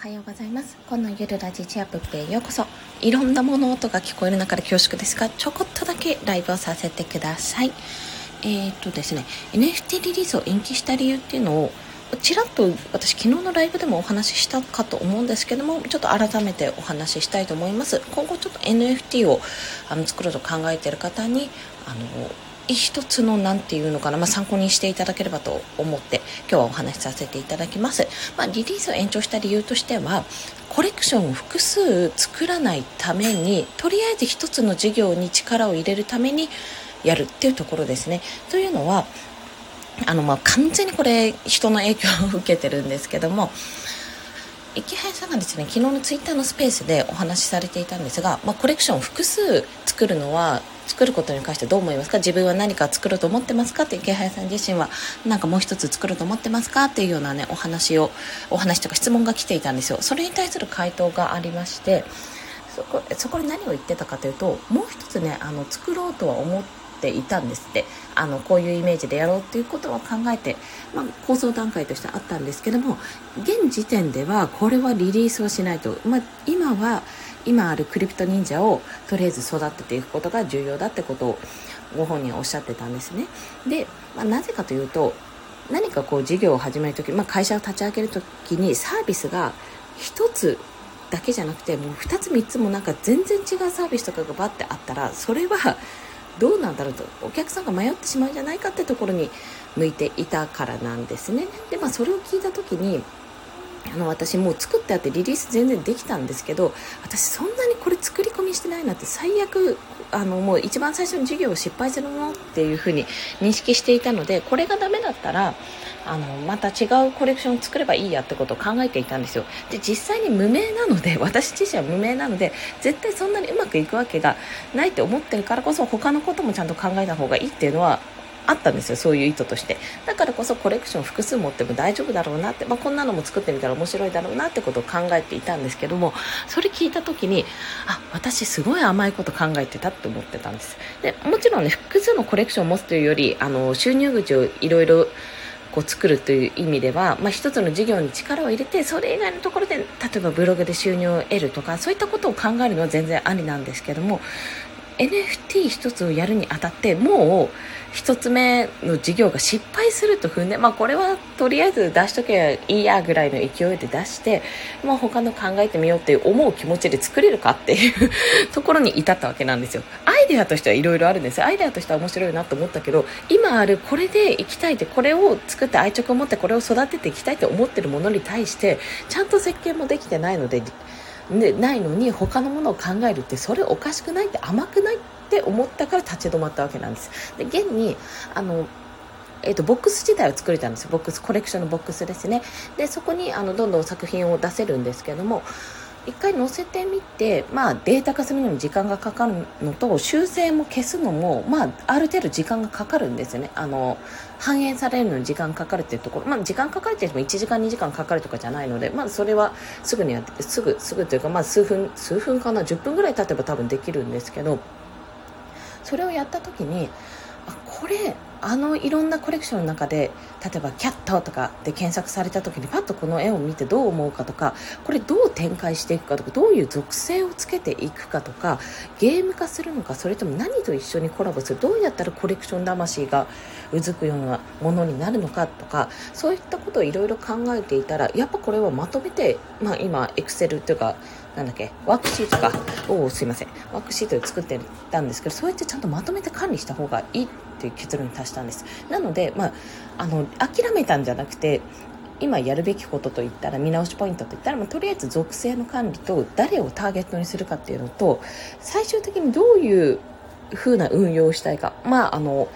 はようございます。このゆるラジチアップへようこそ。いろんな物音が聞こえる中で恐縮ですがちょこっとだけライブをさせてください。えー、っとですね NFT リリースを延期した理由っていうのをちらっと私昨日のライブでもお話ししたかと思うんですけどもちょっと改めてお話ししたいと思います。今後ちょっと NFT をあの作ろうと考えている方にあの一つの何て言うのかな、まあ、参考にしていただければと思って今日はお話しさせていただきます、まあ、リリースを延長した理由としてはコレクションを複数作らないためにとりあえず一つの事業に力を入れるためにやるっていうところですね。というのはあのま完全にこれ人の影響を受けてるんですけども池原さんがですね昨日のツイッターのスペースでお話しされていたんですが、まあ、コレクションを複数作るのは作ることに関してどう思いますか？自分は何か作ろうと思ってますか？って池原さん自身は何かもう一つ作ろうと思ってますか？っていうようなねお話をお話とか質問が来ていたんですよ。それに対する回答がありましてそこそこで何を言ってたかというともう一つねあの作ろうとは思ってていたんですって。あのこういうイメージでやろうっていうことは考えて、まあ、構想段階としてあったんですけども現時点ではこれはリリースをしないと、まあ、今は今あるクリプト忍者をとりあえず育てていくことが重要だってことをご本人はおっしゃってたんですね。で、まあ、なぜかというと何かこう事業を始める時、まあ、会社を立ち上げる時にサービスが1つだけじゃなくてもう2つ3つもなんか全然違うサービスとかがバッてあったらそれはどうなんだろうとお客さんが迷ってしまうんじゃないかってところに向いていたからなんですねでまあそれを聞いた時にあの私もう作ってあってリリース全然できたんですけど私そんなにこれ作り込みしてないなって最悪あのもう一番最初の授業を失敗するのっていうふうに認識していたのでこれがダメだったらあのまた違うコレクションを作ればいいやってことを考えていたんですよ。で実際に無名なので私自身は無名なので絶対そんなにうまくいくわけがないって思ってるからこそ他のこともちゃんと考えた方がいいっていうのはあったんですよそういう意図として。だからこそコレクション複数持っても大丈夫だろうなって、まあ、こんなのも作ってみたら面白いだろうなってことを考えていたんですけどもそれ聞いた時にあ私すごい甘いこと考えてたって思ってたんです。でもちろんね複数のコレクションを持つというよりあの収入口をいろいろこう作るという意味では、まあ、一つの事業に力を入れてそれ以外のところで例えばブログで収入を得るとかそういったことを考えるのは全然ありなんですけども NFT 一つをやるにあたってもう一つ目の事業が失敗すると踏んで、まあ、これはとりあえず出しとけばいいやぐらいの勢いで出して、まあ、他の考えてみようって思う気持ちで作れるかっていうところに至ったわけなんですよ。アイデアとしてはいろいろあるんですアイデアとしては面白いなと思ったけど今あるこれでいきたいってこれを作って愛着を持ってこれを育てていきたいと思ってるものに対してちゃんと設計もできてないのででないのに他のものを考えるってそれおかしくないって甘くないって思ったから立ち止まったわけなんです。で現にあのえーと、ボックス自体を作れたんですよ。ボックスコレクションのボックスですね。でそこにあのどんどん作品を出せるんですけども一回載せてみて、まあ、データ化するのに時間がかかるのと修正も消すのも、まあ、ある程度時間がかかるんですよね。あの反映されるのに時間かかるっていうところ、まあ、時間かかるって言っても1時間2時間かかるとかじゃないので、まあ、それはすぐにやってすぐすぐというか、まあ、数分数分かな？10分ぐらい経てば多分できるんですけどそれをやった時にこれあのいろんなコレクションの中で例えば「キャット」とかで検索された時にパッとこの絵を見てどう思うかとかこれどう展開していくかとかどういう属性をつけていくかとかゲーム化するのかそれとも何と一緒にコラボするどうやったらコレクション魂がうずくようなものになるのかとかそういったことをいろいろ考えていたらやっぱこれはまとめて、まあ、今エクセルというかなんだっけ？ワークシートか。をすいません。ワークシートで作ってたんですけどそうやってちゃんとまとめて管理した方がいいっていう結論に達したんです。なので、まあ、あの諦めたんじゃなくて今やるべきことといったら見直しポイントといったら、まあ、とりあえず属性の管理と誰をターゲットにするかっていうのと最終的にどういう風な運用をしたいか。まああの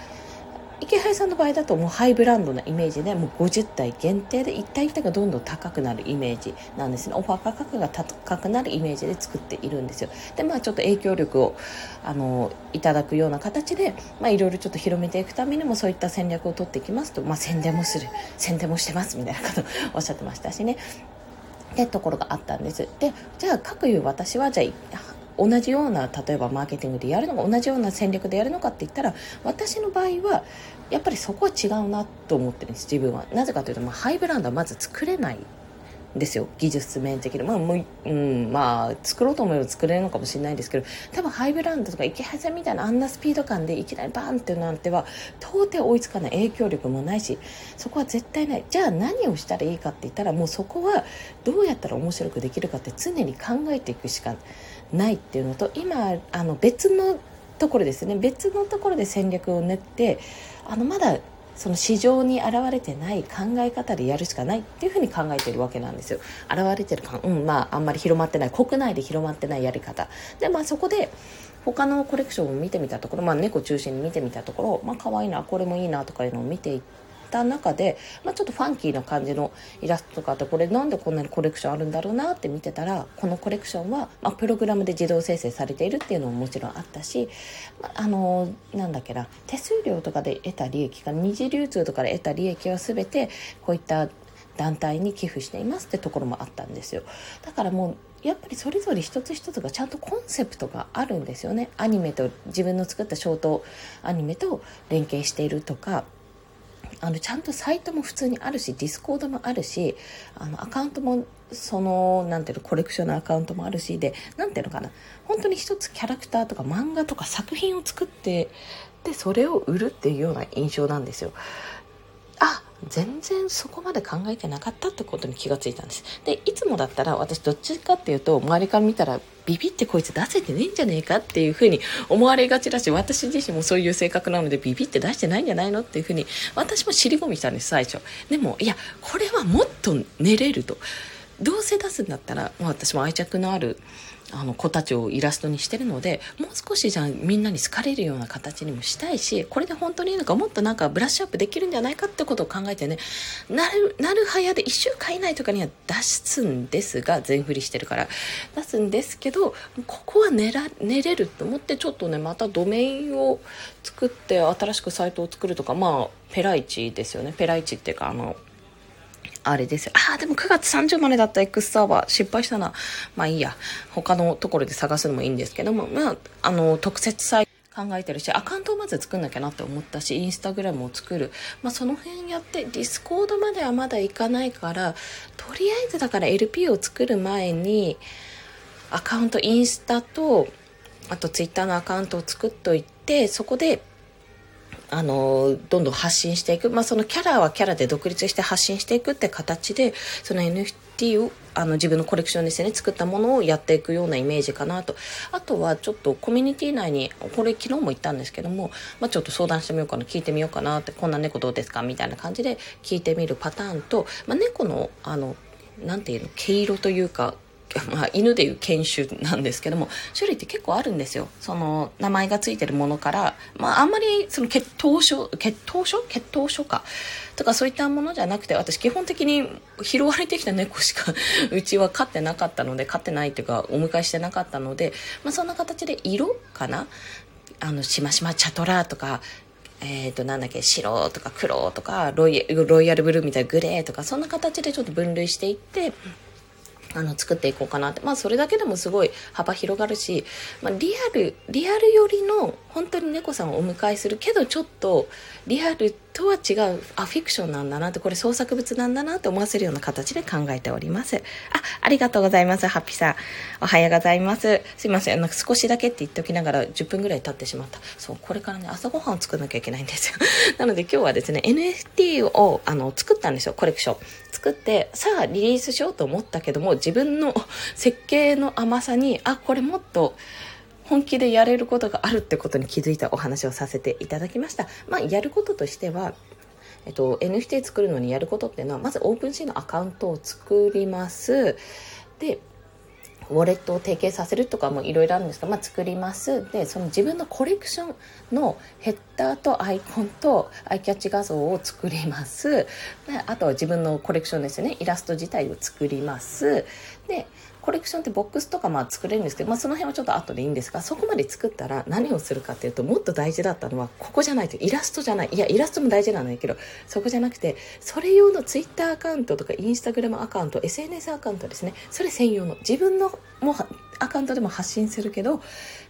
池原さんの場合だともうハイブランドなイメージでもう50体限定で1体1体がどんどん高くなるイメージなんですね。オファー価格が高くなるイメージで作っているんですよ。でまあちょっと影響力をあのいただくような形でまあいろいろちょっと広めていくためにもそういった戦略を取っていきますと、まあ、宣伝もする。宣伝もしてますみたいなことをおっしゃってましたしね。ってところがあったんです。でじゃあ各いう私はじゃあ同じような例えばマーケティングでやるのか同じような戦略でやるのかって言ったら私の場合はやっぱりそこは違うなと思ってるんです自分は。なぜかというと、まあ、ハイブランドはまず作れないですよ。技術面的に。まあもう、うん、まあ作ろうと思えば作れるのかもしれないですけど多分ハイブランドとか池原さんみたいなあんなスピード感でいきなりバーンってなんては到底追いつかない。影響力もないしそこは絶対ない。じゃあ何をしたらいいかって言ったらもうそこはどうやったら面白くできるかって常に考えていくしかないっていうのと今あの別のところですね。別のところで戦略を練ってあのまだその市場に現れてない考え方でやるしかないっていうふうに考えてるわけなんですよ。現れてるか、うんまあ、あんまり広まってない国内で広まってないやり方。でまあそこで他のコレクションを見てみたところ、まあ、猫中心に見てみたところ、まあ可愛いなこれもいいなとかいうのを見ていった中で、まあ、ちょっとファンキーな感じのイラストとかあってこれなんでこんなにコレクションあるんだろうなって見てたらこのコレクションは、まあ、プログラムで自動生成されているっていうのももちろんあったし、まあ、あのなんだっけな手数料とかで得た利益か二次流通とかで得た利益は全てこういった団体に寄付していますってところもあったんですよ。だからもうやっぱりそれぞれ一つ一つがちゃんとコンセプトがあるんですよね。アニメと自分の作ったショートアニメと連携しているとかあのちゃんとサイトも普通にあるしディスコードもあるしあのアカウントもそのなんていうのコレクションのアカウントもあるしでなんていうのかな本当に一つキャラクターとか漫画とか作品を作ってでそれを売るっていうような印象なんですよ。全然そこまで考えてなかったってことに気がついたんです。でいつもだったら私どっちかっていうと周りから見たらビビってこいつ出せてねえんじゃねえかっていうふうに思われがちだし私自身もそういう性格なのでビビって出してないんじゃないのっていうふうに私も尻込みしたんです最初。でもいやこれはもっと寝れると。どうせ出すんだったら、まあ、私も愛着のあるあの子たちをイラストにしてるのでもう少しじゃあみんなに好かれるような形にもしたいしこれで本当にいいのかもっとなんかブラッシュアップできるんじゃないかってことを考えてねなるなるはやで1週間以内とかには出すんですが全振りしてるから。出すんですけどここは寝ら寝れると思ってちょっとねまたドメインを作って新しくサイトを作るとかまあペライチですよね。ペライチっていうかあのあれですよ。ああ、でも9月30までだった X サーバー失敗したな。まあいいや。他のところで探すのもいいんですけども、まあ、あの、特設サイト考えてるし、アカウントをまず作んなきゃなって思ったし、インスタグラムを作る。まあその辺やって、ディスコードまではまだ行かないから、とりあえずだから LP を作る前に、アカウント、インスタと、あとツイッターのアカウントを作っといて、そこであのどんどん発信していく、まあ、そのキャラはキャラで独立して発信していくって形でその NFT をあの自分のコレクションですね作ったものをやっていくようなイメージかなと。あとはちょっとコミュニティ内にこれ昨日も言ったんですけども、まあ、ちょっと相談してみようかな聞いてみようかなってこんな猫どうですかみたいな感じで聞いてみるパターンと、まあ、猫のあのなんていうの毛色というかまあ、犬でいう犬種なんですけども種類って結構あるんですよ。その名前がついてるものから、まあ、あんまりその血統書血統書？血統書か。とかそういったものじゃなくて私基本的に拾われてきた猫しか うちは飼ってなかったので飼ってないっていうかお迎えしてなかったので、まあ、そんな形で色かな？あのしましまチャトラとかえっ、ー、と、なんだっけ、白とか黒とかロイ、ロイヤルブルーみたいなグレーとか、そんな形でちょっと分類していって、あの作っていこうかなって。まあそれだけでもすごい幅広がるし、まあ、リアルリアル寄りの本当に猫さんをお迎えするけどちょっとリアルとは違うあフィクションなんだなってこれ創作物なんだなって思わせるような形で考えております。あありがとうございますハッピーさん。おはようございます。すいませんなんか少しだけって言っておきながら10分ぐらい経ってしまった。そうこれからね朝ごはんを作らなきゃいけないんですよ。なので今日はですね NFT をあの作ったんですよコレクション。作ってさあリリースしようと思ったけども自分の設計の甘さにあこれもっと本気でやれることがあるってことに気づいたお話をさせていただきました。まあ、やることとしては、えっと、NFT 作るのにやることっていうのは、まずオープンシーのアカウントを作ります。で、ウォレットを提携させるとかもいろいろあるんですが、まあ、作りますでその自分のコレクションのヘッダーとアイコンとアイキャッチ画像を作りますであとは自分のコレクションですよねイラスト自体を作りますでコレクションってボックスとかまあ作れるんですけど、まあ、その辺はちょっと後でいいんですがそこまで作ったら何をするかっていうともっと大事だったのはここじゃないとイラストじゃない。いやイラストも大事なんだけどそこじゃなくてそれ用のツイッターアカウントとかインスタグラムアカウント SNS アカウントですね。それ専用の。自分のもアカウントでも発信するけど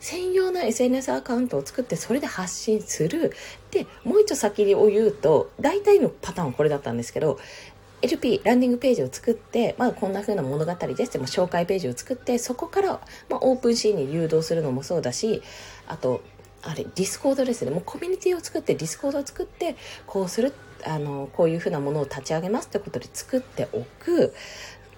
専用の SNS アカウントを作ってそれで発信する。でもう一度先を言うと大体のパターンはこれだったんですけど LP ランディングページを作って、まあ、こんな風な物語ですって紹介ページを作ってそこから、まあ、 OpenSea に誘導するのもそうだしあとあれディスコードですね。もうコミュニティを作ってディスコードを作ってこうするあのこういうふうなものを立ち上げますってことで作っておく。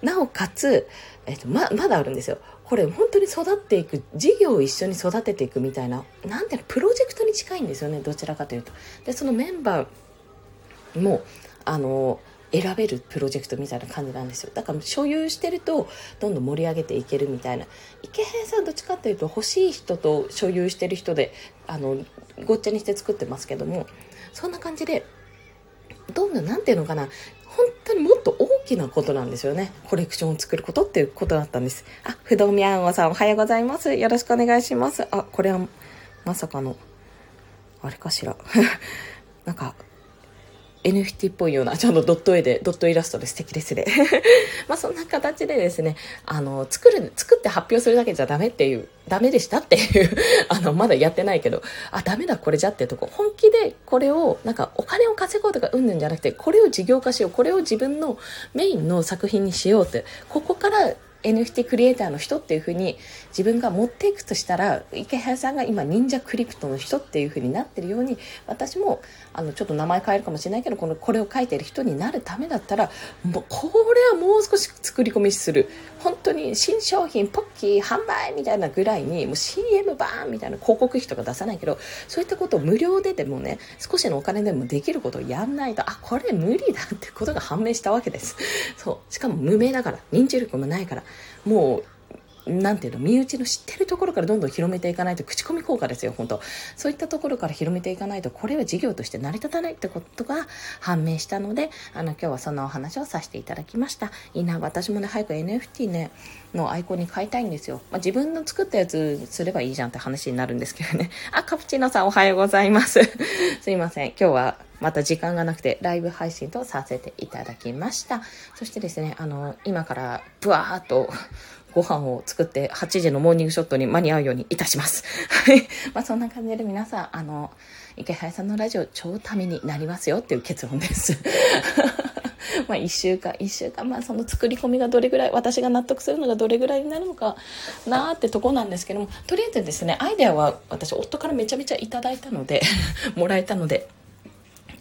なおかつ、えっと、まだあるんですよ。これ本当に育っていく事業を一緒に育てていくみたいななんてプロジェクトに近いんですよね。どちらかというと。でそのメンバーもあの選べるプロジェクトみたいな感じなんですよだから所有してるとどんどん盛り上げていけるみたいな池平さんどっちかっていうと欲しい人と所有してる人であのごっちゃにして作ってますけどもそんな感じでどんどん何ていうのかな本当にもっと大きなことなんですよね。コレクションを作ることっていうことだったんです。あ、不動明王さんおはようございます。よろしくお願いします。あ、これはまさかの、あれかしら。なんか、NFT っぽいような、ちょっとドット絵で、ドットイラストで素敵ですね。まあそんな形でですね、あの、作る、作って発表するだけじゃダメっていう、ダメでしたっていう あの、まだやってないけど、あ、ダメだこれじゃってとこ、本気でこれを、なんかお金を稼ごうとかうんぬんじゃなくて、これを事業化しよう、これを自分のメインの作品にしようって、ここから NFT クリエイターの人っていう風に自分が持っていくとしたら池原さんが今忍者クリプトの人っていう風になってるように私もあのちょっと名前変えるかもしれないけどこのこれを書いてる人になるためだったらもうこれはもう少し作り込みする。本当に新商品ポッキー販売みたいなぐらいにもう CM バーンみたいな広告費とか出さないけどそういったことを無料ででもね少しのお金でもできることをやんないとあこれ無理だってことが判明したわけです。そう。しかも無名だから認知力もないからもうなんていうの身内の知ってるところからどんどん広めていかないと口コミ効果ですよ本当。そういったところから広めていかないとこれは事業として成り立たないってことが判明したのであの今日はそんなお話をさせていただきました。いいな私もね早く NFT ねのアイコンに変えたいんですよ、まあ、自分の作ったやつすればいいじゃんって話になるんですけどね あカプチーノさんおはようございます すいません今日はまた時間がなくてライブ配信とさせていただきましたそしてですねあの今からブワーっとご飯を作って8時のモーニングショットに間に合うようにいたします。はい。まあそんな感じで皆さん、あの、池原さんのラジオ超ためになりますよっていう結論です。まあ1週間、1週間、まあその作り込みがどれぐらい、私が納得するのがどれぐらいになるのかなってとこなんですけども、とりあえずですね、アイデアは私夫からめちゃめちゃいただいたので もらえたので、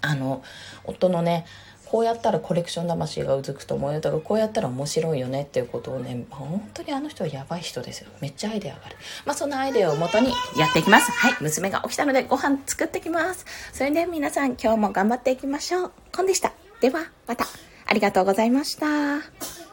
あの、夫のね、こうやったらコレクション魂がうずくと思うよ。とかこうやったら面白いよねっていうことをね本当にあの人はやばい人ですよ。めっちゃアイデアがある。まあそんなアイデアをもとにやっていきます。はい娘が起きたのでご飯作ってきます。それでは皆さん今日も頑張っていきましょう。コンでした。ではまた。ありがとうございました。